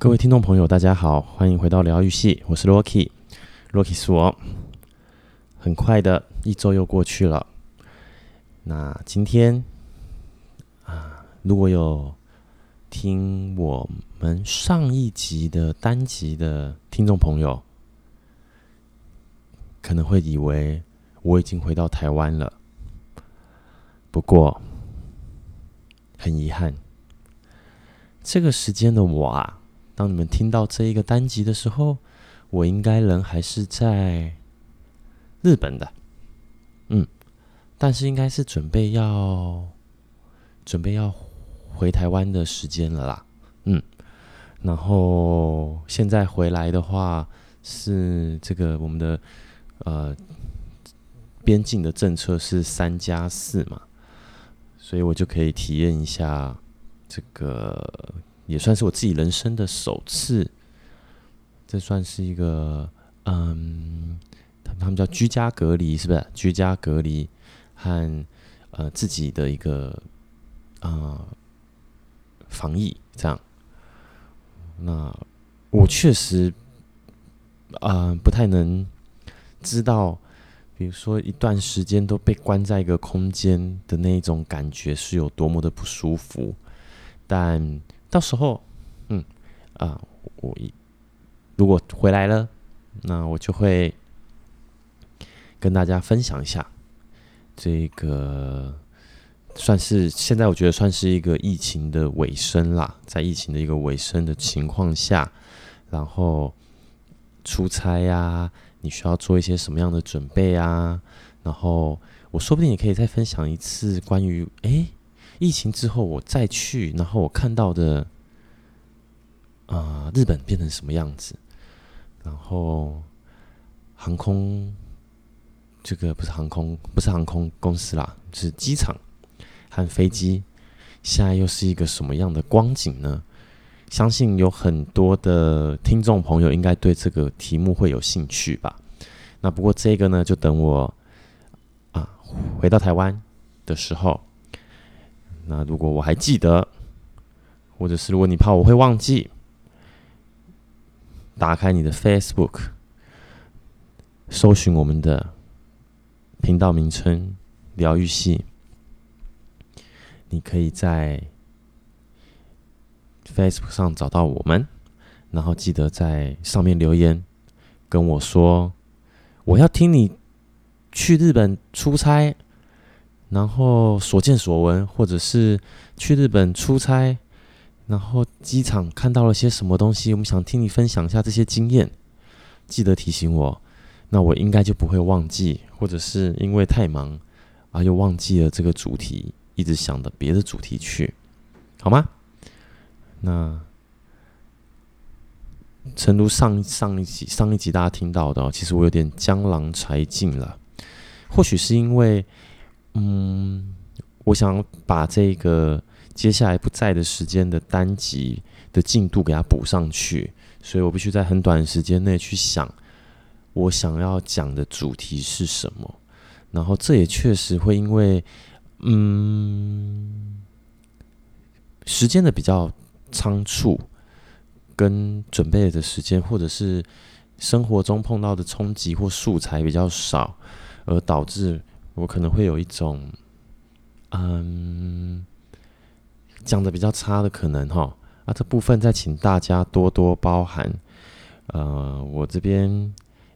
各位听众朋友，大家好，欢迎回到疗愈系，我是 Rocky，Rocky 是我。很快的一周又过去了，那今天啊，如果有听我们上一集的单集的听众朋友，可能会以为我已经回到台湾了。不过，很遗憾，这个时间的我啊。当你们听到这一个单集的时候，我应该人还是在日本的，嗯，但是应该是准备要准备要回台湾的时间了啦，嗯，然后现在回来的话是这个我们的呃边境的政策是三加四嘛，所以我就可以体验一下这个。也算是我自己人生的首次，这算是一个嗯，他们他们叫居家隔离，是不是？居家隔离和呃自己的一个啊、呃、防疫这样。那我确实啊、不太能知道，比如说一段时间都被关在一个空间的那一种感觉是有多么的不舒服，但。到时候，嗯，啊，我一如果回来了，那我就会跟大家分享一下这个，算是现在我觉得算是一个疫情的尾声啦，在疫情的一个尾声的情况下，然后出差呀、你需要做一些什么样的准备啊？然后我说不定也可以再分享一次关于哎。疫情之后，我再去，然后我看到的，啊、日本变成什么样子？然后航空，这个不是航空，不是航空公司啦，是机场和飞机，现在又是一个什么样的光景呢？相信有很多的听众朋友应该对这个题目会有兴趣吧。那不过这个呢，就等我啊回到台湾的时候。那如果我还记得，或者是如果你怕我会忘记，打开你的 Facebook，搜寻我们的频道名称“疗愈系”，你可以在 Facebook 上找到我们，然后记得在上面留言跟我说，我要听你去日本出差。然后所见所闻，或者是去日本出差，然后机场看到了些什么东西，我们想听你分享一下这些经验，记得提醒我，那我应该就不会忘记，或者是因为太忙啊又忘记了这个主题，一直想着别的主题去，好吗？那诚如上上一集上一集大家听到的，其实我有点江郎才尽了，或许是因为。嗯，我想把这个接下来不在的时间的单集的进度给它补上去，所以我必须在很短的时间内去想我想要讲的主题是什么。然后这也确实会因为嗯时间的比较仓促，跟准备的时间，或者是生活中碰到的冲击或素材比较少，而导致。我可能会有一种，嗯，讲的比较差的可能哈，啊，这部分再请大家多多包涵。呃，我这边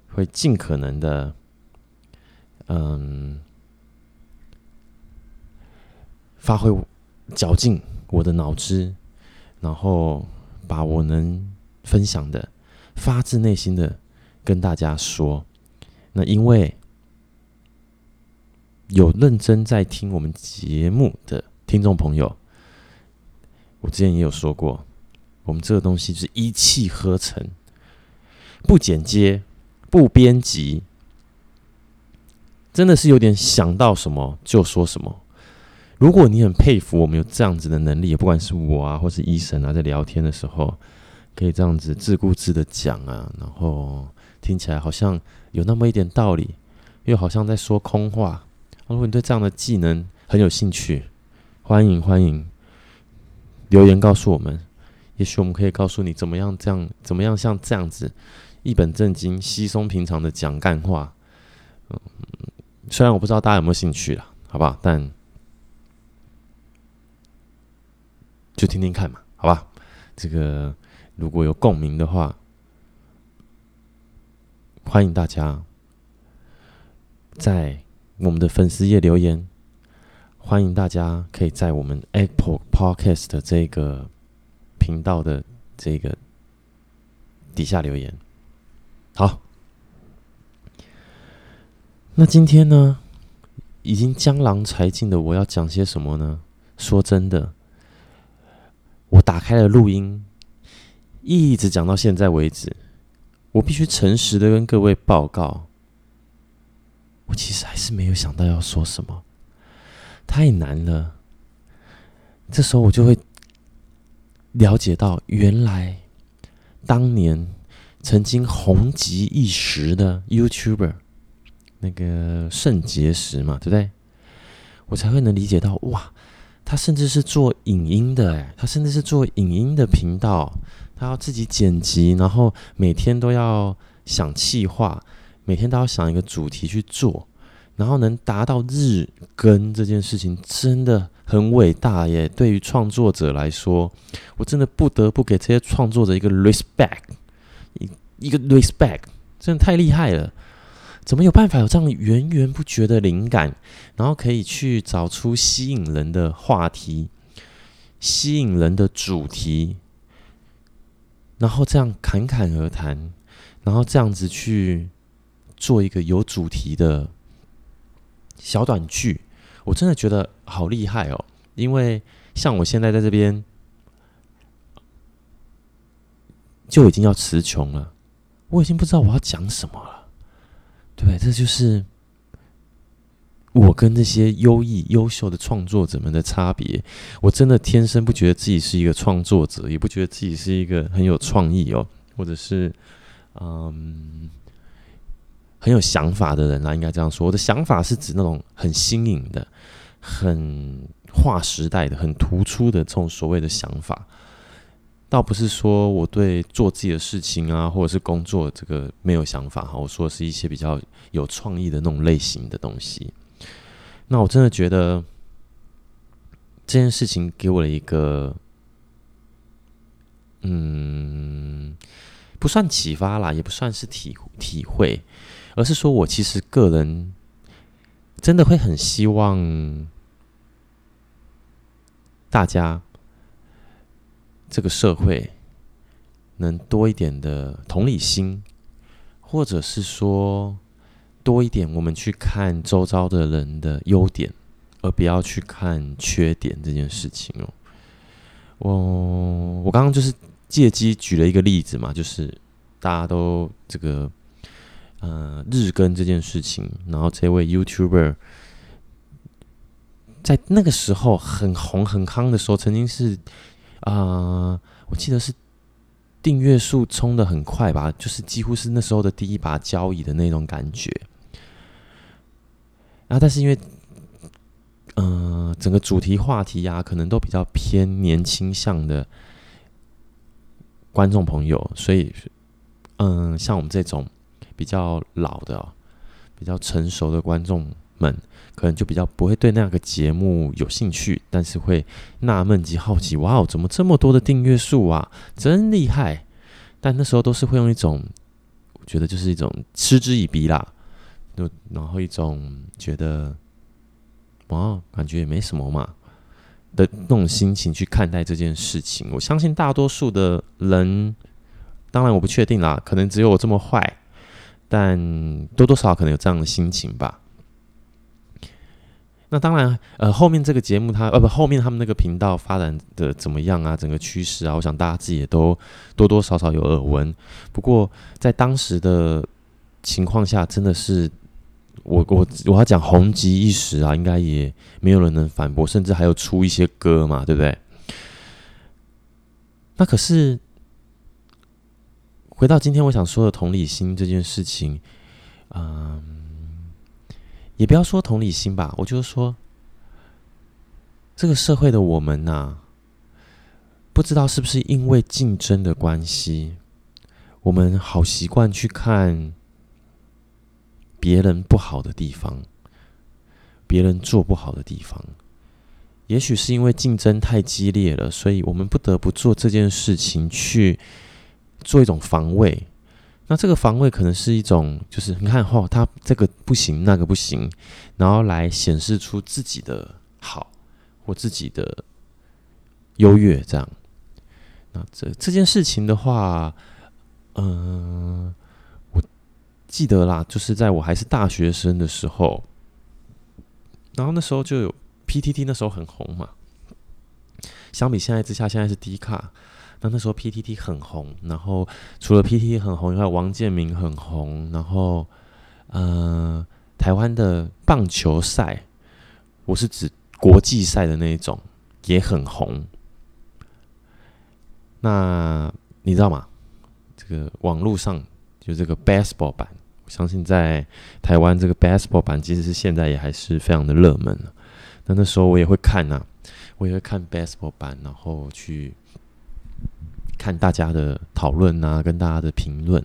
会尽可能的，嗯，发挥绞尽我的脑汁，然后把我能分享的发自内心的跟大家说。那因为。有认真在听我们节目的听众朋友，我之前也有说过，我们这个东西就是一气呵成，不剪接，不编辑，真的是有点想到什么就说什么。如果你很佩服我们有这样子的能力，也不管是我啊，或是医生啊，在聊天的时候可以这样子自顾自的讲啊，然后听起来好像有那么一点道理，又好像在说空话。如果你对这样的技能很有兴趣，欢迎欢迎留言告诉我们，也许我们可以告诉你怎么样这样，怎么样像这样子一本正经、稀松平常的讲干话。嗯，虽然我不知道大家有没有兴趣了，好不好？但就听听看嘛，好吧？这个如果有共鸣的话，欢迎大家在我们的粉丝页留言。欢迎大家可以在我们 Apple Podcast 这个频道的这个底下留言。好，那今天呢，已经江郎才尽的，我要讲些什么呢？说真的，我打开了录音，一直讲到现在为止，我必须诚实的跟各位报告，我其实还是没有想到要说什么。太难了，这时候我就会了解到，原来当年曾经红极一时的 YouTuber 那个圣结石嘛，对不对？我才会能理解到，哇，他甚至是做影音的，哎，他甚至是做影音的频道，他要自己剪辑，然后每天都要想企划，每天都要想一个主题去做。然后能达到日更这件事情真的很伟大耶！对于创作者来说，我真的不得不给这些创作者一个 respect，一一个 respect，真的太厉害了！怎么有办法有这样源源不绝的灵感，然后可以去找出吸引人的话题、吸引人的主题，然后这样侃侃而谈，然后这样子去做一个有主题的。小短剧，我真的觉得好厉害哦！因为像我现在在这边就已经要词穷了，我已经不知道我要讲什么了。对，这就是我跟这些优异、优秀的创作者们的差别。我真的天生不觉得自己是一个创作者，也不觉得自己是一个很有创意哦，或者是嗯。很有想法的人啦，应该这样说。我的想法是指那种很新颖的、很划时代的、很突出的这种所谓的想法，倒不是说我对做自己的事情啊，或者是工作这个没有想法哈。我说的是一些比较有创意的那种类型的东西。那我真的觉得这件事情给我了一个，嗯，不算启发啦，也不算是体体会。而是说，我其实个人真的会很希望大家这个社会能多一点的同理心，或者是说多一点我们去看周遭的人的优点，而不要去看缺点这件事情哦。我我刚刚就是借机举了一个例子嘛，就是大家都这个。呃，日更这件事情，然后这位 YouTuber 在那个时候很红很夯的时候，曾经是啊、呃，我记得是订阅数冲的很快吧，就是几乎是那时候的第一把交椅的那种感觉。然后，但是因为嗯、整个主题话题呀、可能都比较偏年轻向的观众朋友，所以嗯、像我们这种。比较老的、哦、比较成熟的观众们，可能就比较不会对那个节目有兴趣，但是会纳闷及好奇：哇哦，怎么这么多的订阅数啊？真厉害！但那时候都是会用一种，我觉得就是一种嗤之以鼻啦，就然后一种觉得，哇，感觉也没什么嘛的那种心情去看待这件事情。我相信大多数的人，当然我不确定啦，可能只有我这么坏。但多多少少可能有这样的心情吧。那当然，呃，后面这个节目它呃不，后面他们那个频道发展的怎么样啊？整个趋势啊，我想大家自己也都多多少少有耳闻。不过在当时的情况下，真的是我我我要讲红极一时啊，应该也没有人能反驳，甚至还有出一些歌嘛，对不对？那可是。回到今天我想说的同理心这件事情，嗯，也不要说同理心吧，我就是说，这个社会的我们呐、不知道是不是因为竞争的关系，我们好习惯去看别人不好的地方，别人做不好的地方。也许是因为竞争太激烈了，所以我们不得不做这件事情，去做一种防卫。那这个防卫可能是一种，就是你看，哦，他这个不行，那个不行，然后来显示出自己的好或自己的优越，这样。那这这件事情的话，嗯、我记得啦，就是在我还是大学生的时候，然后那时候就有。PTT 那时候很红嘛，相比现在之下，现在是低卡。那那时候 PTT 很红，然后除了 PTT 很红以外，王建民很红，然后呃，台湾的棒球赛，我是指国际赛的那一种，也很红。那你知道吗？这个网络上就这个 baseball 版，我相信在台湾这个 baseball 版，其实是现在也还是非常的热门。那那时候我也会看呐、啊，我也会看 baseball 版，然后去看大家的讨论啊，跟大家的评论、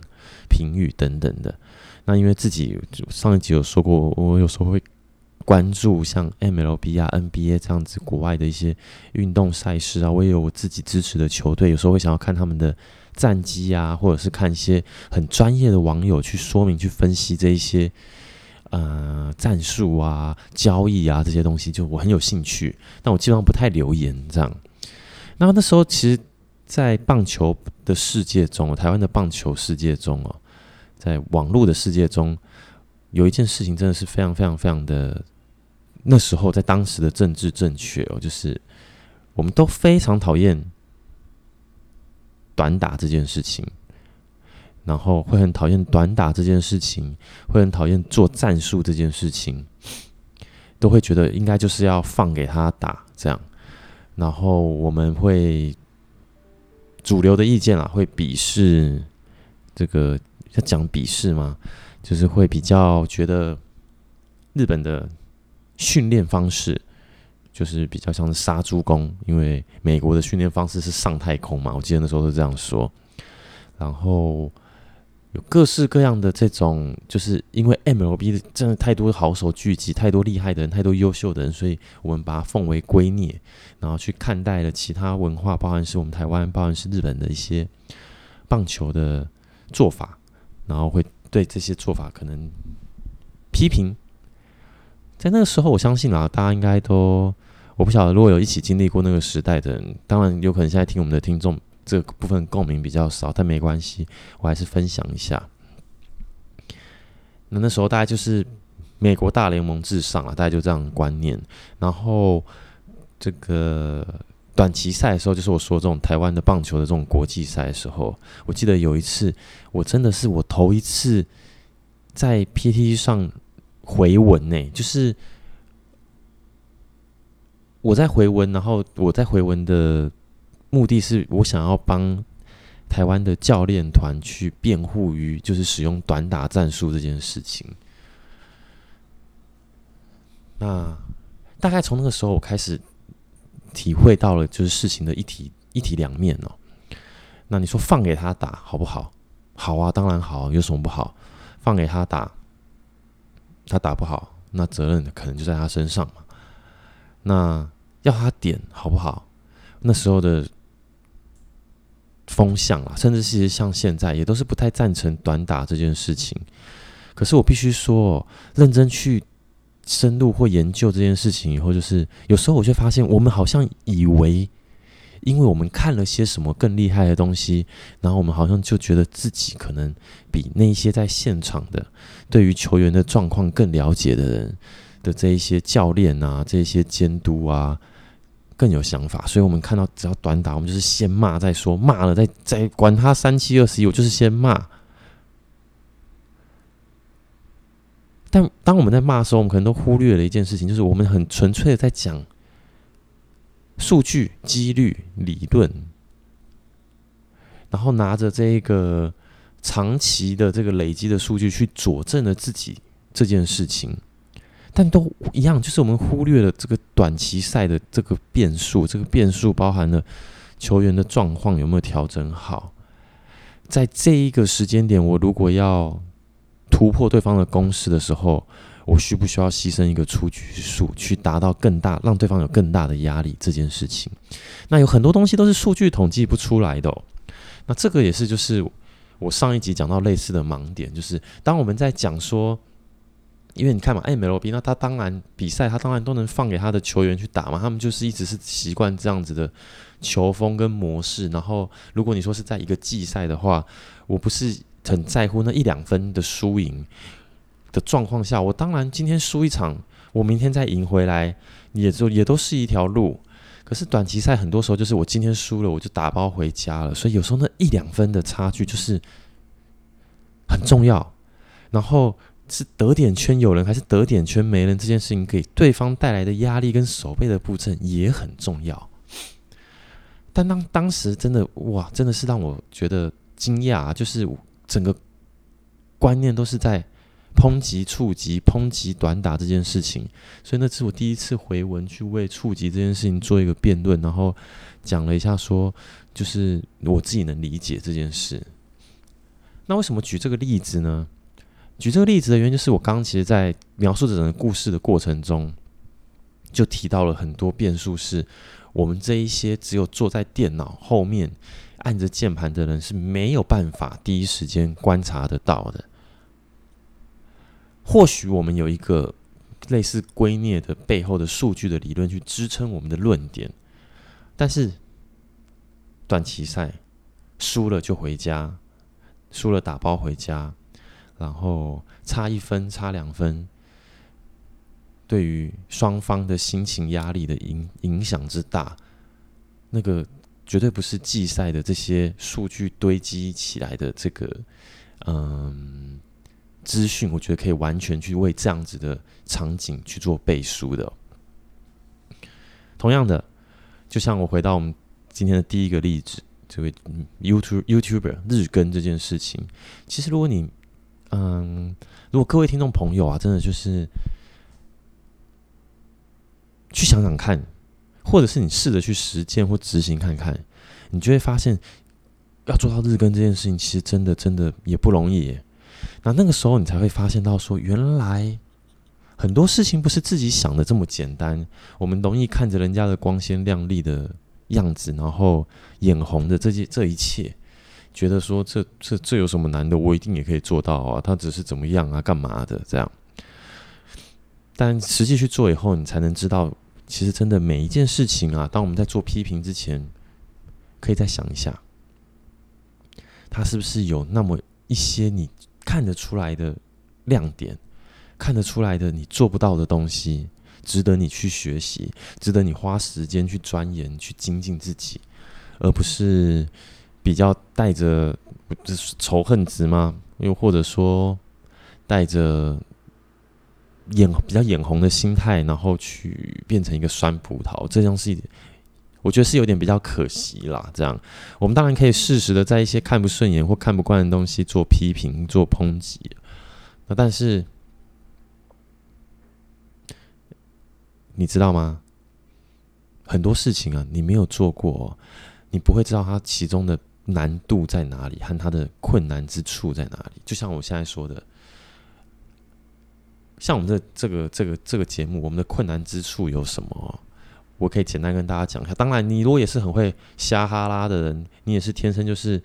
评语等等的。那因为自己上一集有说过，我有时候会关注像 MLB 啊、NBA 这样子国外的一些运动赛事啊，我也有我自己支持的球队，有时候会想要看他们的战绩啊，或者是看一些很专业的网友去说明、去分析这一些。呃，战术啊、交易啊这些东西，就我很有兴趣。但我基本上不太留言这样。那那时候，其实，在棒球的世界中，台湾的棒球世界中哦，在网络的世界中，有一件事情真的是非常非常非常的。那时候，在当时的政治正确哦，就是我们都非常讨厌短打这件事情。然后会很讨厌短打这件事情，会很讨厌做战术这件事情，都会觉得应该就是要放给他打这样。然后我们会主流的意见啊，会鄙视这个要讲鄙视吗？就是会比较觉得日本的训练方式就是比较像是杀猪工，因为美国的训练方式是上太空嘛，我记得那时候是这样说。然后。有各式各样的这种，就是因为 MLB 真的太多好手聚集，太多厉害的人，太多优秀的人，所以我们把它奉为圭臬，然后去看待了其他文化，包含是我们台湾，包含是日本的一些棒球的做法，然后会对这些做法可能批评。在那个时候，我相信啊，大家应该都，我不晓得如果有一起经历过那个时代的人，当然有可能现在听我们的听众。这部分共鸣比较少，但没关系，我还是分享一下。那那时候大概就是美国大联盟至上啊，大概就这样观念。然后这个短期赛的时候，就是我说这种台湾的棒球的这种国际赛的时候，我记得有一次，我真的是我头一次在 PTT 上回文呢，就是我在回文，然后我在回文的。目的是我想要帮台湾的教练团去辩护于就是使用短打战术这件事情。那大概从那个时候，我开始体会到了就是事情的一体一体两面哦。那你说放给他打好不好？好啊，当然好，有什么不好？放给他打，他打不好，那责任可能就在他身上嘛。那要他点好不好？那时候的。风向啊，甚至其实像现在也都是不太赞成短打这件事情。可是我必须说，认真去深入或研究这件事情以后，就是有时候我就发现，我们好像以为，因为我们看了些什么更厉害的东西，然后我们好像就觉得自己可能比那些在现场的对于球员的状况更了解的人的这一些教练啊，这一些监督啊。更有想法，所以我们看到只要短打，我们就是先骂再说，骂了再再管他三七二十一，我就是先骂。但当我们在骂的时候，我们可能都忽略了一件事情，就是我们很纯粹的在讲数据、几率、理论，然后拿着这个长期的这个累积的数据去佐证了自己这件事情。但都一样，就是我们忽略了这个短期赛的这个变数，这个变数包含了球员的状况有没有调整好？在这一个时间点，我如果要突破对方的攻势的时候，我需不需要牺牲一个出局数，去达到更大，让对方有更大的压力这件事情？那有很多东西都是数据统计不出来的哦。那这个也是，就是我上一集讲到类似的盲点，就是当我们在讲说，因为你看嘛，MLB 那他当然比赛，他当然都能放给他的球员去打嘛，他们就是一直是习惯这样子的球风跟模式。然后，如果你说是在一个季赛的话，我不是很在乎那一两分的输赢的状况下，我当然今天输一场，我明天再赢回来，也就也都是一条路。可是短期赛很多时候就是我今天输了，我就打包回家了。所以有时候那一两分的差距就是很重要。然后是得点圈有人还是得点圈没人，这件事情给对方带来的压力跟守备的布阵也很重要。但当当时真的哇，真的是让我觉得惊讶，就是整个观念都是在。抨击触及、抨击短打这件事情，所以那是我第一次回文去为触及这件事情做一个辩论，然后讲了一下说，就是我自己能理解这件事。那为什么举这个例子呢？举这个例子的原因就是我刚刚其实在描述这整个故事的过程中，就提到了很多变数，是我们这一些只有坐在电脑后面按着键盘的人是没有办法第一时间观察得到的。或许我们有一个类似圭臬的背后的数据的理论去支撑我们的论点，但是短期赛输了就回家，输了打包回家，然后差一分差两分，对于双方的心情压力的影影响之大，那个绝对不是季赛的这些数据堆积起来的这个，嗯。资讯，我觉得可以完全去为这样子的场景去做背书的。同样的，就像我回到我们今天的第一个例子，这位 YouTube YouTuber 日更这件事情，其实如果你，嗯，如果各位听众朋友啊，真的就是去想想看，或者是你试着去实践或执行看看，你就会发现，要做到日更这件事情，其实真的真的也不容易。那那个时候，你才会发现到说，原来很多事情不是自己想的这么简单。我们容易看着人家的光鲜亮丽的样子，然后眼红的这些这一切，觉得说这这这有什么难的？我一定也可以做到啊！他只是怎么样啊？干嘛的这样？但实际去做以后，你才能知道，其实真的每一件事情啊，当我们在做批评之前，可以再想一下，他是不是有那么一些你。看得出来的亮点，看得出来的你做不到的东西，值得你去学习，值得你花时间去钻研、去精进自己，而不是比较带着仇恨值吗？又或者说带着眼比较眼红的心态，然后去变成一个酸葡萄，这样是。我觉得是有点比较可惜啦。这样，我们当然可以适时的在一些看不顺眼或看不惯的东西做批评、做抨击。那但是，你知道吗？很多事情啊，你没有做过，你不会知道它其中的难度在哪里，和它的困难之处在哪里。就像我现在说的，像我们的这个、这个、这个节目，我们的困难之处有什么？我可以简单跟大家讲一下。当然，你如果也是很会瞎哈拉的人，你也是天生就是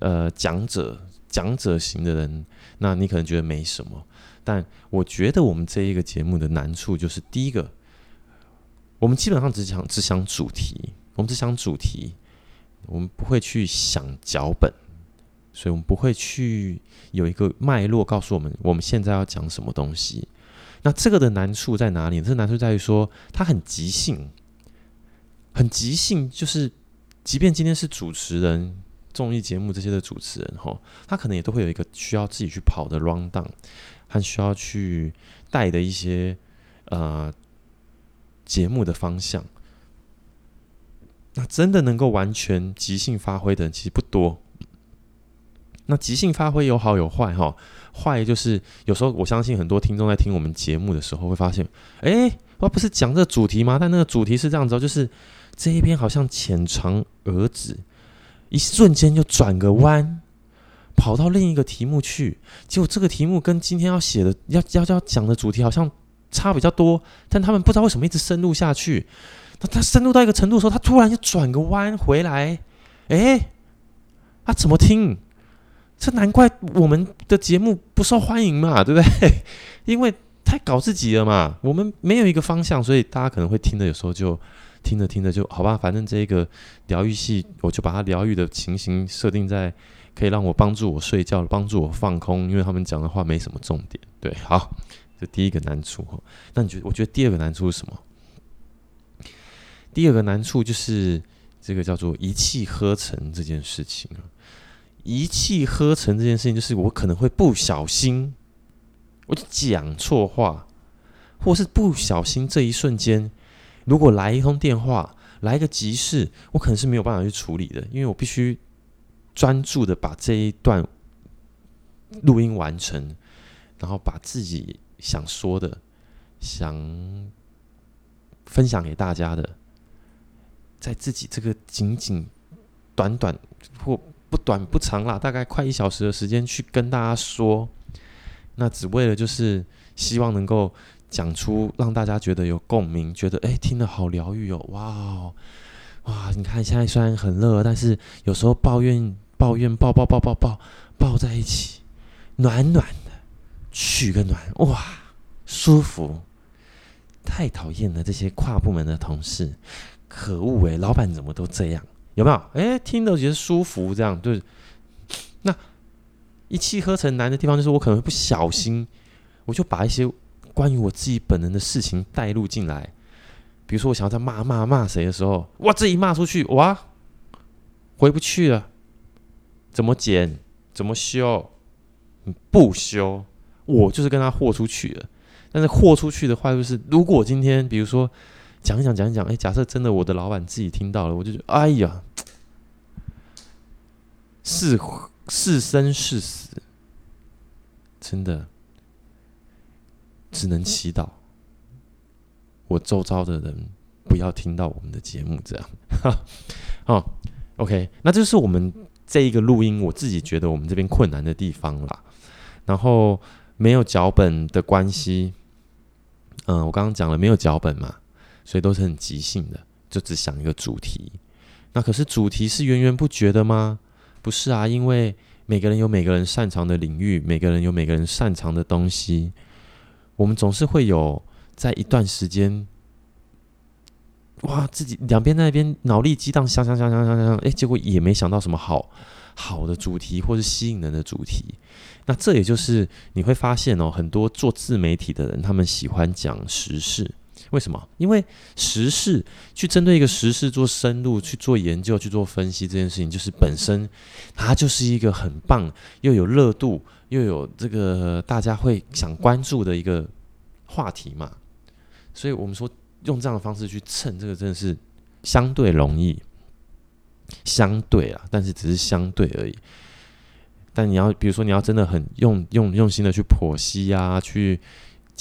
呃讲者讲者型的人，那你可能觉得没什么。但我觉得我们这一个节目的难处就是，第一个，我们基本上只想只想主题，我们只想主题，我们不会去想脚本，所以我们不会去有一个脉络告诉我们我们现在要讲什么东西。那这个的难处在哪里？这个难处在于说它很即兴。很即兴，就是即便今天是主持人、综艺节目这些的主持人哈，他可能也都会有一个需要自己去跑的 rundown，和需要去带的一些呃节目的方向。那真的能够完全即兴发挥的人其实不多。那即兴发挥有好有坏哈，坏就是有时候我相信很多听众在听我们节目的时候会发现，哎，我不是讲这个主题吗？但那个主题是这样子，就是。这一篇好像浅尝而止，一瞬间就转个弯，跑到另一个题目去。结果这个题目跟今天要写的、要要要讲的主题好像差比较多，但他们不知道为什么一直深入下去。那他深入到一个程度的时候，他突然就转个弯回来，哎，他怎么听？这难怪我们的节目不受欢迎嘛，对不对？因为太搞自己了嘛。我们没有一个方向，所以大家可能会听的，有时候就听着听着就好吧。反正这个疗愈系，我就把它疗愈的情形设定在可以让我帮助我睡觉，帮助我放空。因为他们讲的话没什么重点。对，好，这第一个难处。那你觉得？我觉得第二个难处是什么？第二个难处就是这个叫做一气呵成这件事情啊。一气呵成这件事情，就是我可能会不小心，我就讲错话，或是不小心这一瞬间，如果来一通电话，来一个急事，我可能是没有办法去处理的，因为我必须专注的把这一段录音完成，然后把自己想说的、想分享给大家的，在自己这个仅仅短短或不短不长啦，大概快一小时的时间去跟大家说，那只为了就是希望能够讲出让大家觉得有共鸣，觉得哎听得好疗愈哦，哇哇！你看现在虽然很热，但是有时候抱怨抱怨抱抱抱抱抱抱在一起，暖暖的，取个暖哇，舒服。太讨厌了这些跨部门的同事，可恶哎，老板怎么都这样？有没有？哎，听得觉得舒服，这样对。那一气呵成难的地方，就是我可能不小心，我就把一些关于我自己本人的事情带入进来。比如说，我想要在骂骂骂谁的时候，哇，这一骂出去，哇，回不去了。怎么剪？怎么修？不修，我就是跟他豁出去了。但是豁出去的话，就是如果今天，比如说。讲一讲，讲一讲，哎，假设真的我的老板自己听到了，我就觉得，哎呀，是是生是死，真的只能祈祷我周遭的人不要听到我们的节目，这样，哈，哦，OK，那这是我们这一个录音，我自己觉得我们这边困难的地方啦。然后没有脚本的关系，嗯，我刚刚讲了没有脚本嘛。所以都是很即兴的，就只想一个主题。那可是主题是源源不绝的吗？不是啊，因为每个人有每个人擅长的领域，每个人有每个人擅长的东西。我们总是会有在一段时间，哇，自己两边那边脑力激荡，想想想想想想，哎，结果也没想到什么好好的主题或是吸引人的主题。那这也就是你会发现哦，很多做自媒体的人，他们喜欢讲时事。为什么？因为时事去针对一个时事做深入去做研究、去做分析这件事情，就是本身它就是一个很棒又有热度又有这个大家会想关注的一个话题嘛。所以我们说用这样的方式去蹭这个，真的是相对容易，相对啊，但是只是相对而已。但你要比如说你要真的很用用用心的去剖析啊，去。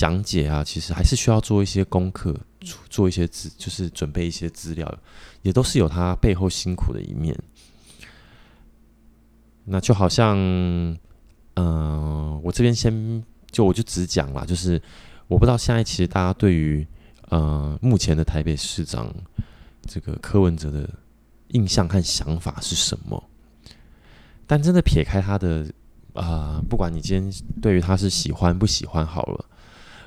讲解啊，其实还是需要做一些功课，做一些资，就是准备一些资料，也都是有他背后辛苦的一面。那就好像，嗯、呃，我这边先就我就只讲了，就是我不知道现在其实大家对于呃目前的台北市长这个柯文哲的印象和想法是什么？但真的撇开他的啊、呃，不管你今天对于他是喜欢不喜欢好了。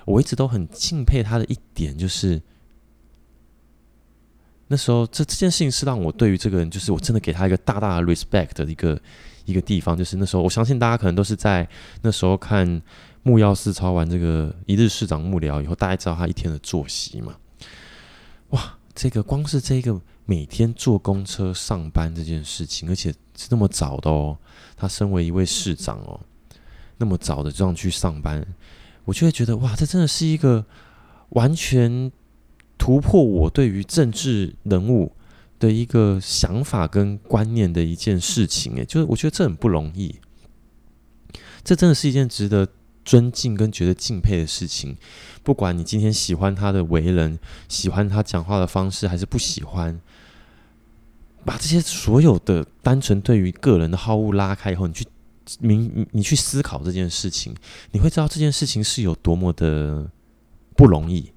我一直都很敬佩他的一点，就是那时候这这件事情是让我对于这个人，就是我真的给他一个大大的 respect 的一个一个地方。就是那时候，我相信大家可能都是在那时候看木曜4超完这个一日市长幕僚以后，大家知道他一天的作息嘛？哇，这个光是这个每天坐公车上班这件事情，而且是那么早的哦，他身为一位市长哦，那么早的这样去上班。我就会觉得哇，这真的是一个完全突破我对于政治人物的一个想法跟观念的一件事情。诶，就是我觉得这很不容易，这真的是一件值得尊敬跟觉得敬佩的事情。不管你今天喜欢他的为人，喜欢他讲话的方式，还是不喜欢，把这些所有的单纯对于个人的好恶拉开以后，你去明你去思考这件事情，你会知道这件事情是有多么的不容易。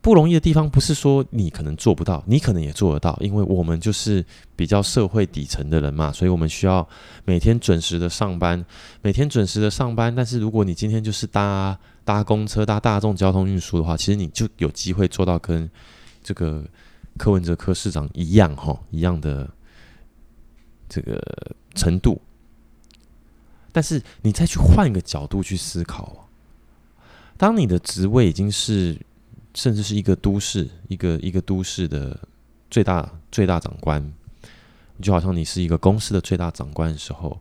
不容易的地方不是说你可能做不到，你可能也做得到，因为我们就是比较社会底层的人嘛，所以我们需要每天准时的上班，每天准时的上班。但是如果你今天就是搭搭公车、搭大众交通运输的话，其实你就有机会做到跟这个柯文哲柯市长一样哈，一样的这个程度。但是你再去换一个角度去思考，当你的职位已经是。甚至是一个都市，一个一个都市的最大最大长官，就好像你是一个公司的最大长官的时候，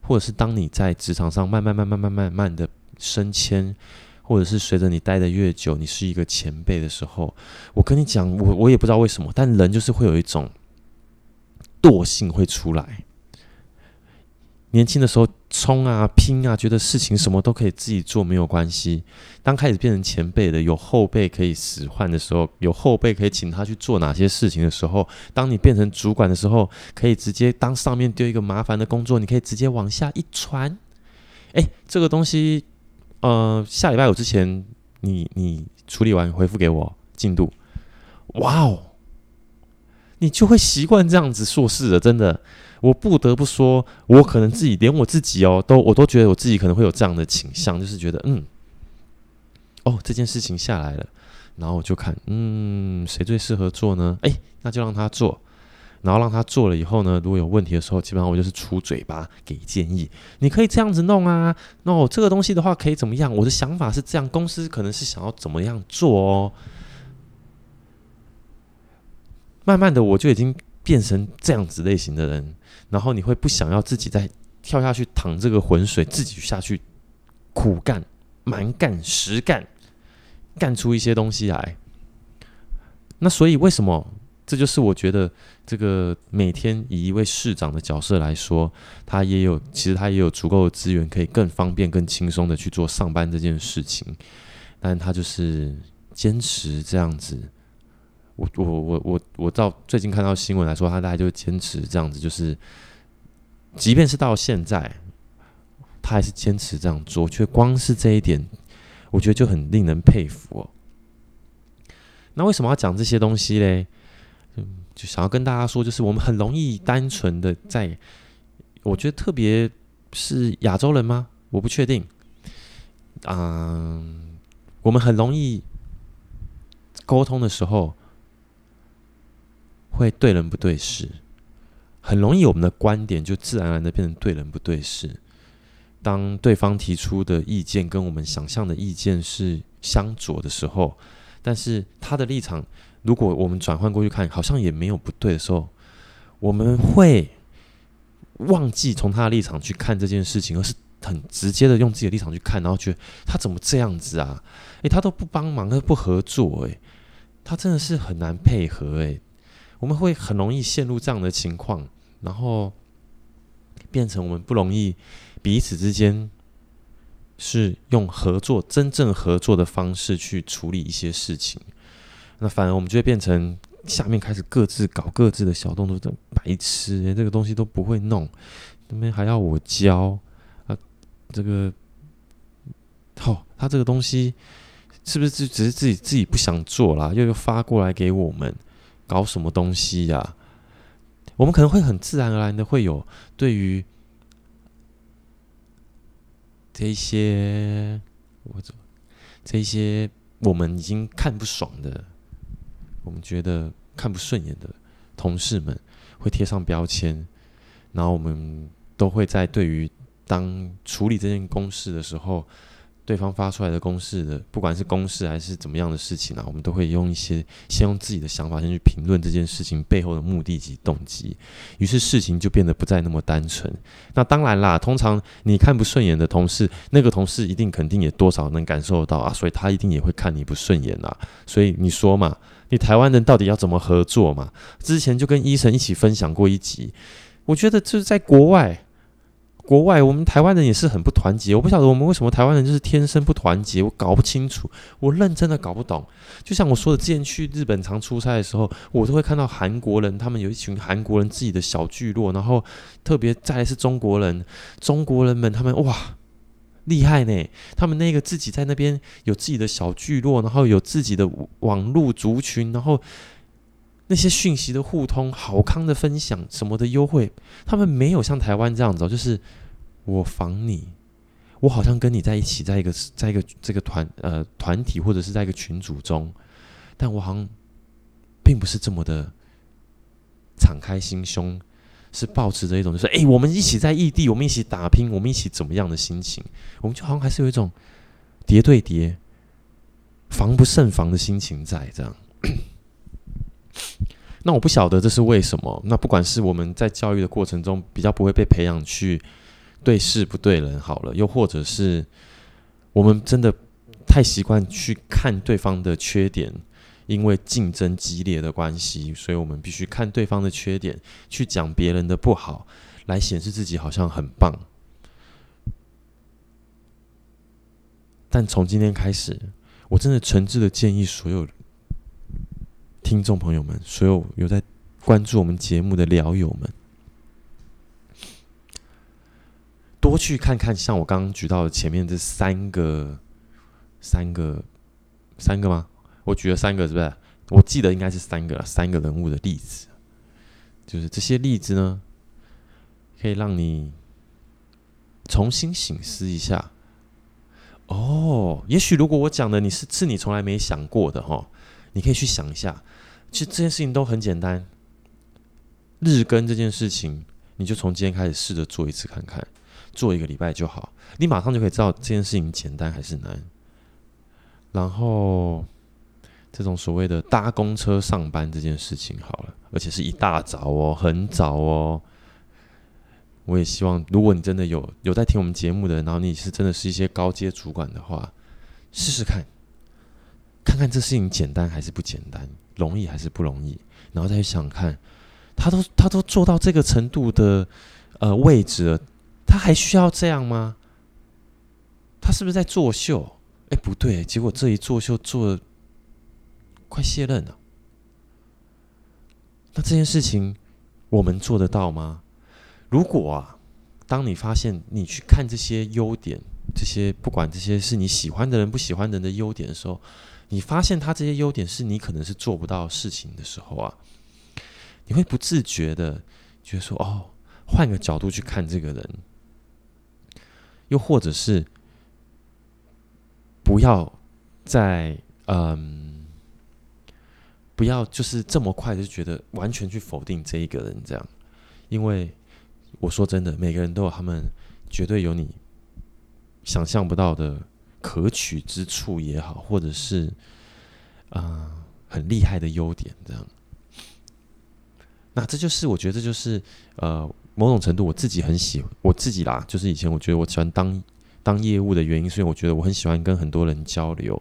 或者是当你在职场上慢慢慢慢慢慢慢的升迁，或者是随着你待的越久，你是一个前辈的时候，我跟你讲，我我也不知道为什么，但人就是会有一种惰性会出来。年轻的时候冲啊拼啊，觉得事情什么都可以自己做，没有关系。当开始变成前辈的，有后辈可以使唤的时候，有后辈可以请他去做哪些事情的时候，当你变成主管的时候，可以直接当上面丢一个麻烦的工作，你可以直接往下一传。哎，这个东西，呃，下礼拜五之前，你你处理完回复给我进度。哇哦，你就会习惯这样子做事的，真的。我不得不说，我可能自己连我自己哦，都我都觉得我自己可能会有这样的倾向，就是觉得嗯，哦，这件事情下来了，然后我就看，嗯，谁最适合做呢？哎，那就让他做，然后让他做了以后呢，如果有问题的时候，基本上我就是出嘴巴给建议，你可以这样子弄啊，那我这个东西的话可以怎么样？我的想法是这样，公司可能是想要怎么样做哦，慢慢的我就已经变成这样子类型的人。然后你会不想要自己再跳下去淌这个浑水，自己下去苦干、蛮干、实干，干出一些东西来。那所以为什么？这就是我觉得这个每天以一位市长的角色来说，他也有其实他也有足够的资源，可以更方便、更轻松的去做上班这件事情。但他就是坚持这样子。我我我我我照最近看到新闻来说，他大概就坚持这样子，就是即便是到现在，他还是坚持这样做。却光是这一点，我觉得就很令人佩服哦。那为什么要讲这些东西嘞？嗯就想要跟大家说，就是我们很容易单纯的在，我觉得特别是亚洲人吗？我不确定。嗯，我们很容易沟通的时候。会对人不对事，很容易我们的观点就自然而然的变成对人不对事。当对方提出的意见跟我们想象的意见是相左的时候，但是他的立场，如果我们转换过去看，好像也没有不对的时候，我们会忘记从他的立场去看这件事情，而是很直接的用自己的立场去看，然后觉得他怎么这样子啊？诶，他都不帮忙，他不合作，诶，他真的是很难配合，诶。我们会很容易陷入这样的情况，然后变成我们不容易彼此之间是用合作、真正合作的方式去处理一些事情。那反而我们就会变成下面开始各自搞各自的小动作，这白痴、欸，这个东西都不会弄，那边还要我教啊？这个，好、他这个东西是不是只只是自己自己不想做啦？又又发过来给我们？搞什么东西呀、我们可能会很自然而然的会有对于这些或者这些我们已经看不爽的，我们觉得看不顺眼的同事们会贴上标签，然后我们都会在对于当处理这件公事的时候。对方发出来的公式的，不管是公式还是怎么样的事情啊，我们都会用一些先用自己的想法先去评论这件事情背后的目的及动机，于是事情就变得不再那么单纯。那当然啦，通常你看不顺眼的同事，那个同事一定肯定也多少能感受到啊，所以他一定也会看你不顺眼啊。所以你说嘛，你台湾人到底要怎么合作嘛？之前就跟医生一起分享过一集，我觉得就是在国外。国外，我们台湾人也是很不团结。我不晓得我们为什么台湾人就是天生不团结，我搞不清楚，我认真的搞不懂。就像我说的，之前去日本常出差的时候，我都会看到韩国人，他们有一群韩国人自己的小聚落，然后特别再来是中国人，中国人们他们哇厉害呢，他们那个自己在那边有自己的小聚落，然后有自己的网络族群，然后。那些讯息的互通、好康的分享、什么的优惠，他们没有像台湾这样子，就是我防你，我好像跟你在一起，在一个在一个这个团呃团体或者是在一个群组中，但我好像并不是这么的敞开心胸，是抱持着一种就是哎，我们一起在异地，我们一起打拼，我们一起怎么样的心情，我们就好像还是有一种叠对叠、防不胜防的心情在这样。那我不晓得这是为什么。那不管是我们在教育的过程中比较不会被培养去对事不对人好了，又或者是我们真的太习惯去看对方的缺点，因为竞争激烈的关系，所以我们必须看对方的缺点，去讲别人的不好，来显示自己好像很棒。但从今天开始，我真的诚挚的建议所有。听众朋友们，所有有在关注我们节目的聊友们，多去看看像我刚刚举到的前面这三个、三个、三个吗？我举了三个，是不是？我记得应该是三个，三个人物的例子，就是这些例子呢，可以让你重新醒思一下。哦，也许如果我讲的你是是你从来没想过的哈。你可以去想一下，其实这件事情都很简单。日更这件事情，你就从今天开始试着做一次看看，做一个礼拜就好，你马上就可以知道这件事情简单还是难。然后，这种所谓的搭公车上班这件事情好了，而且是一大早哦，很早哦。我也希望，如果你真的有有在听我们节目的，然后你是真的是一些高阶主管的话，试试看。看看这事情简单还是不简单，容易还是不容易，然后再去想看，他都他都做到这个程度的呃位置了，他还需要这样吗？他是不是在作秀？哎，不对，结果这一作秀做快卸任了。那这件事情我们做得到吗？如果啊，当你发现你去看这些优点，这些不管这些是你喜欢的人不喜欢的人的优点的时候。你发现他这些优点是你可能是做不到事情的时候啊，你会不自觉的觉得说：“哦，换个角度去看这个人。”又或者是不要再嗯，不要就是这么快就觉得完全去否定这一个人这样，因为我说真的，每个人都有他们绝对有你想象不到的。可取之处也好，或者是啊、很厉害的优点，这样。那这就是我觉得这就是呃某种程度我自己很喜我自己啦，就是以前我觉得我喜欢当当业务的原因，所以我觉得我很喜欢跟很多人交流，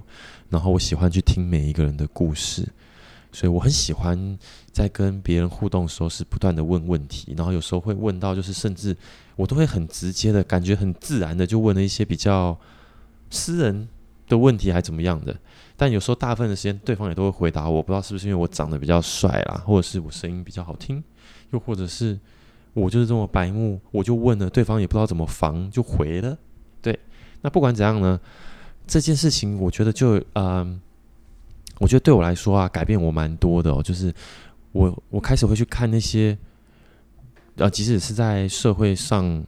然后我喜欢去听每一个人的故事，所以我很喜欢在跟别人互动的时候是不断的问问题，然后有时候会问到就是甚至我都会很直接的感觉很自然的就问了一些比较。私人的问题还怎么样的？但有时候大部分的时间，对方也都会回答我。不知道是不是因为我长得比较帅啦，或者是我声音比较好听，又或者是我就是这么白目，我就问了，对方也不知道怎么防，就回了。对，那不管怎样呢，这件事情我觉得就嗯、我觉得对我来说啊，改变我蛮多的哦。就是我我开始会去看那些，呃，即使是在社会上。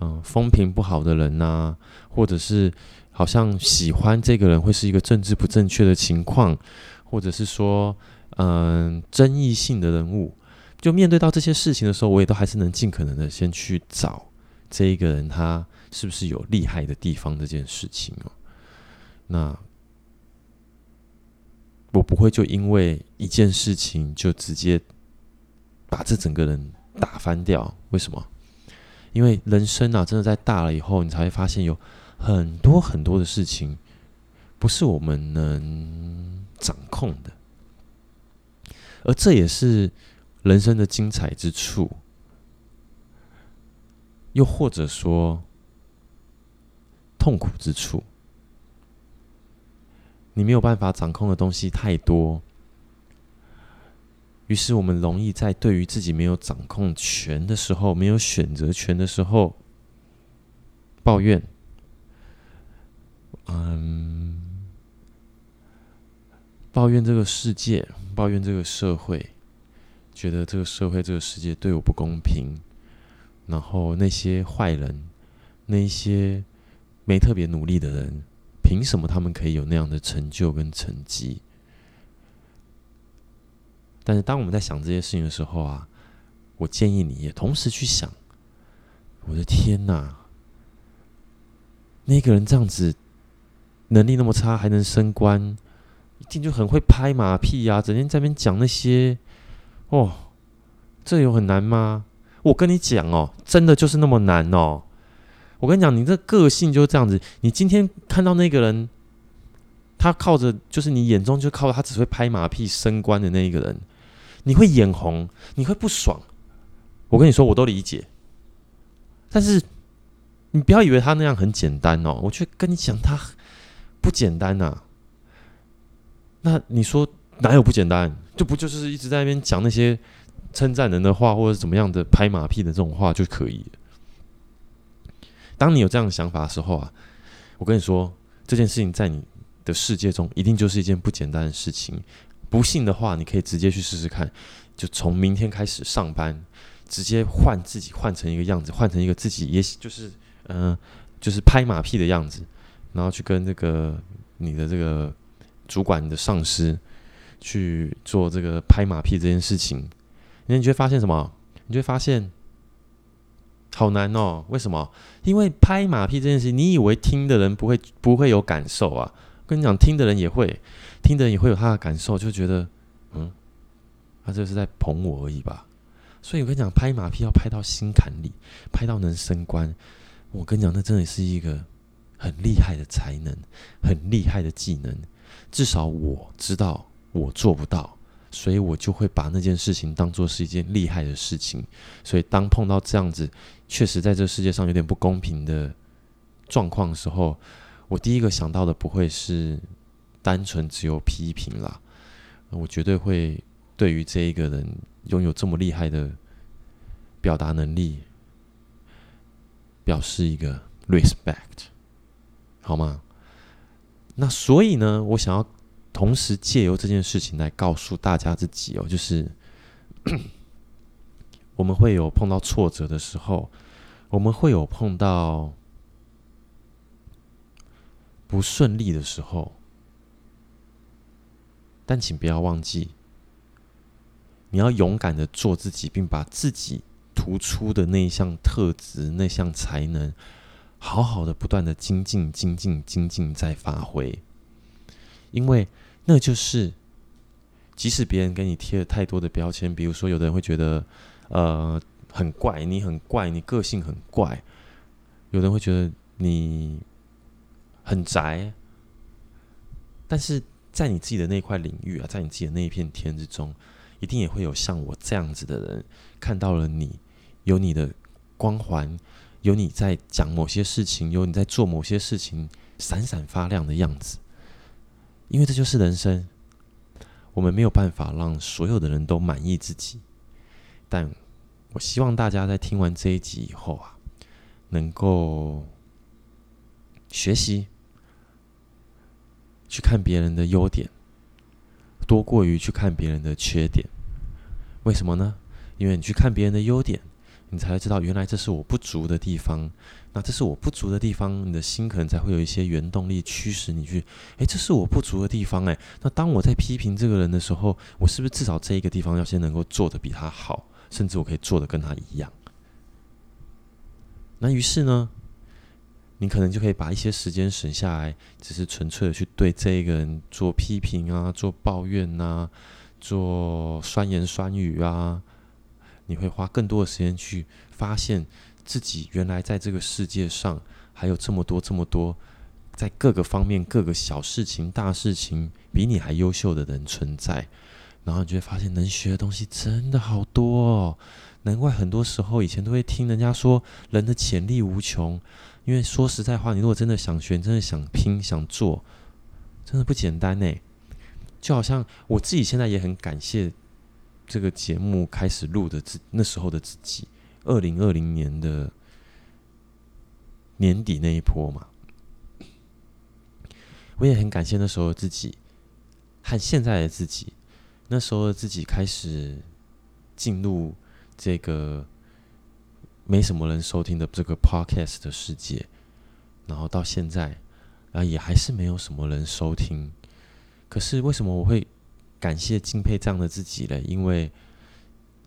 嗯，风评不好的人呐、或者是好像喜欢这个人会是一个政治不正确的情况，或者是说，嗯，争议性的人物，就面对到这些事情的时候，我也都还是能尽可能的先去找这一个人他是不是有厉害的地方这件事情哦。那我不会就因为一件事情就直接把这整个人打翻掉，为什么？因为人生啊，真的在大了以后，你才会发现有很多很多的事情不是我们能掌控的，而这也是人生的精彩之处。又或者说痛苦之处，你没有办法掌控的东西太多，于是我们容易在对于自己没有掌控权的时候，没有选择权的时候抱怨。嗯，抱怨这个世界，抱怨这个社会，觉得这个社会、这个世界对我不公平。然后那些坏人，那些没特别努力的人，凭什么他们可以有那样的成就跟成绩？但是当我们在想这些事情的时候啊，我建议你也同时去想：我的天哪，那个人这样子。能力那么差还能升官，一定就很会拍马屁呀、啊！整天在那边讲那些，哦，这有很难吗？我跟你讲哦，真的就是那么难哦！我跟你讲，你这个性就是这样子。你今天看到那个人，他靠着就是你眼中就靠他只会拍马屁升官的那一个人，你会眼红，你会不爽。我跟你说，我都理解，但是你不要以为他那样很简单哦。我却跟你讲，他。不简单呐、那你说哪有不简单？就不就是一直在那边讲那些称赞人的话，或者怎么样的拍马屁的这种话就可以？当你有这样的想法的时候啊，我跟你说，这件事情在你的世界中一定就是一件不简单的事情。不信的话，你可以直接去试试看，就从明天开始上班，直接换自己，换成一个样子，换成一个自己，也就是嗯、就是拍马屁的样子。然后去跟这个你的这个主管、的上司去做这个拍马屁这件事情，那你就会发现什么？你就会发现好难哦。为什么？因为拍马屁这件事情，你以为听的人不会不会有感受啊？跟你讲，听的人也会，听的人也会有他的感受，就觉得嗯，他这是在捧我而已吧。所以我跟你讲，拍马屁要拍到心坎里，拍到能升官。我跟你讲，那真的是一个。很厉害的才能，很厉害的技能，至少我知道我做不到，所以我就会把那件事情当做是一件厉害的事情。所以当碰到这样子，确实在这世界上有点不公平的状况的时候，我第一个想到的不会是单纯只有批评啦，我绝对会对于这一个人拥有这么厉害的表达能力，表示一个 respect。好吗？那所以呢，我想要同时借由这件事情来告诉大家自己哦，就是 我们会有碰到挫折的时候，我们会有碰到不顺利的时候，但请不要忘记，你要勇敢的做自己，并把自己突出的那一项特质、那项才能。好好的，不断的精进、精进、精进，再发挥，因为那就是，即使别人给你贴了太多的标签，比如说，有的人会觉得，呃，很怪，你很怪，你个性很怪；有的人会觉得你很宅，但是在你自己的那块领域啊，在你自己的那一片天之中，一定也会有像我这样子的人，看到了你，有你的光环。有你在讲某些事情，有你在做某些事情，闪闪发亮的样子。因为这就是人生，我们没有办法让所有的人都满意自己。但我希望大家在听完这一集以后啊，能够学习去看别人的优点，多过于去看别人的缺点。为什么呢？因为你去看别人的优点。你才会知道，原来这是我不足的地方。那这是我不足的地方，你的心可能才会有一些原动力驱使你去。诶，这是我不足的地方。诶，那当我在批评这个人的时候，我是不是至少这一个地方要先能够做得比他好，甚至我可以做得跟他一样？那于是呢，你可能就可以把一些时间省下来，只是纯粹的去对这一个人做批评啊，做抱怨啊，做酸言酸语啊。你会花更多的时间去发现自己原来在这个世界上还有这么多这么多在各个方面各个小事情大事情比你还优秀的人存在，然后你就会发现能学的东西真的好多哦。难怪很多时候以前都会听人家说人的潜力无穷，因为说实在话，你如果真的想学，真的想拼想做，真的不简单呢。就好像我自己现在也很感谢这个节目开始录的自那时候的自己，二零二零年的年底那一波嘛，我也很感谢那时候的自己和现在的自己，那时候的自己开始进入这个没什么人收听的这个 podcast 的世界，然后到现在啊也还是没有什么人收听。可是为什么我会感谢敬佩这样的自己呢？因为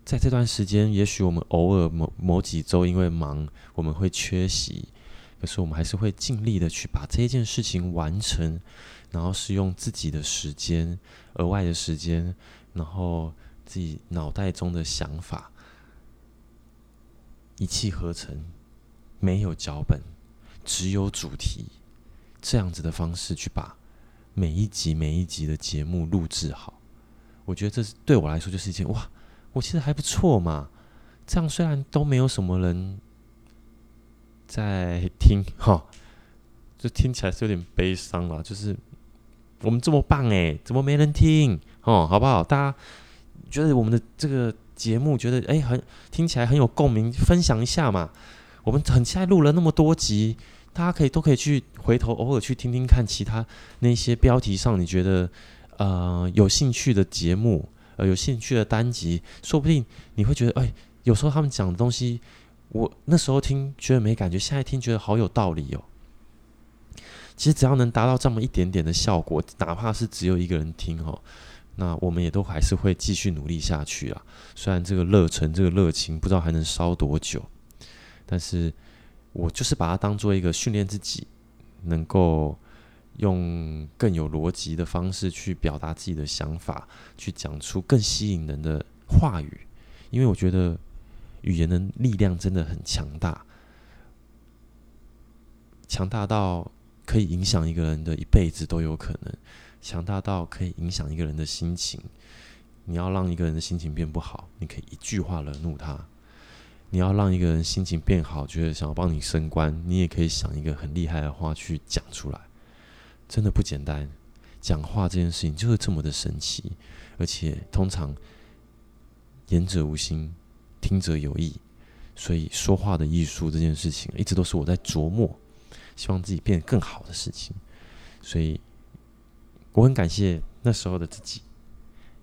在这段时间，也许我们偶尔某某几周因为忙，我们会缺席，可是我们还是会尽力的去把这件事情完成，然后是用自己的时间、额外的时间，然后自己脑袋中的想法一气呵成，没有脚本，只有主题，这样子的方式去把。每一集每一集的节目录制好，我觉得这是对我来说就是一件哇，我其实还不错嘛。这样虽然都没有什么人在听哈，就听起来是有点悲伤了。就是我们这么棒诶，怎么没人听哦？好不好？大家觉得我们的这个节目觉得诶很听起来很有共鸣，分享一下嘛。我们很期待录了那么多集。大家可以都可以去回头偶尔去听听看其他那些标题上你觉得呃有兴趣的节目呃有兴趣的单集，说不定你会觉得哎，有时候他们讲的东西，我那时候听觉得没感觉，现在听觉得好有道理哦。其实只要能达到这么一点点的效果，哪怕是只有一个人听哦，那我们也都还是会继续努力下去啊。虽然这个热忱这个热情不知道还能烧多久，但是。我就是把它当做一个训练自己，能够用更有逻辑的方式去表达自己的想法，去讲出更吸引人的话语。因为我觉得语言的力量真的很强大，强大到可以影响一个人的一辈子都有可能，强大到可以影响一个人的心情。你要让一个人的心情变不好，你可以一句话惹怒他。你要让一个人心情变好，觉得想要帮你升官，你也可以想一个很厉害的话去讲出来，真的不简单。讲话这件事情就是这么的神奇，而且通常言者无心，听者有意，所以说话的艺术这件事情一直都是我在琢磨，希望自己变得更好的事情。所以我很感谢那时候的自己，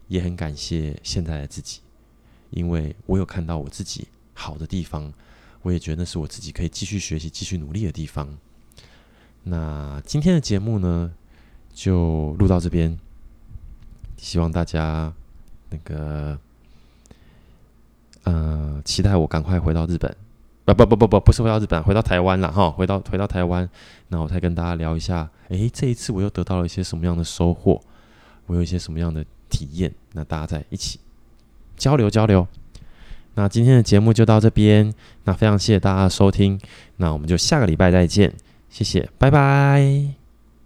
也很感谢现在的自己，因为我有看到我自己。好的地方，我也觉得那是我自己可以继续学习、继续努力的地方。那今天的节目呢，就录到这边。希望大家那个，呃，期待我赶快回到日本。不不不不不，不是回到日本，回到台湾了哈。回到回到台湾，那我再跟大家聊一下。诶，这一次我又得到了一些什么样的收获？我有一些什么样的体验？那大家在一起交流交流。那今天的节目就到这边，那非常谢谢大家的收听，那我们就下个礼拜再见，谢谢，拜拜。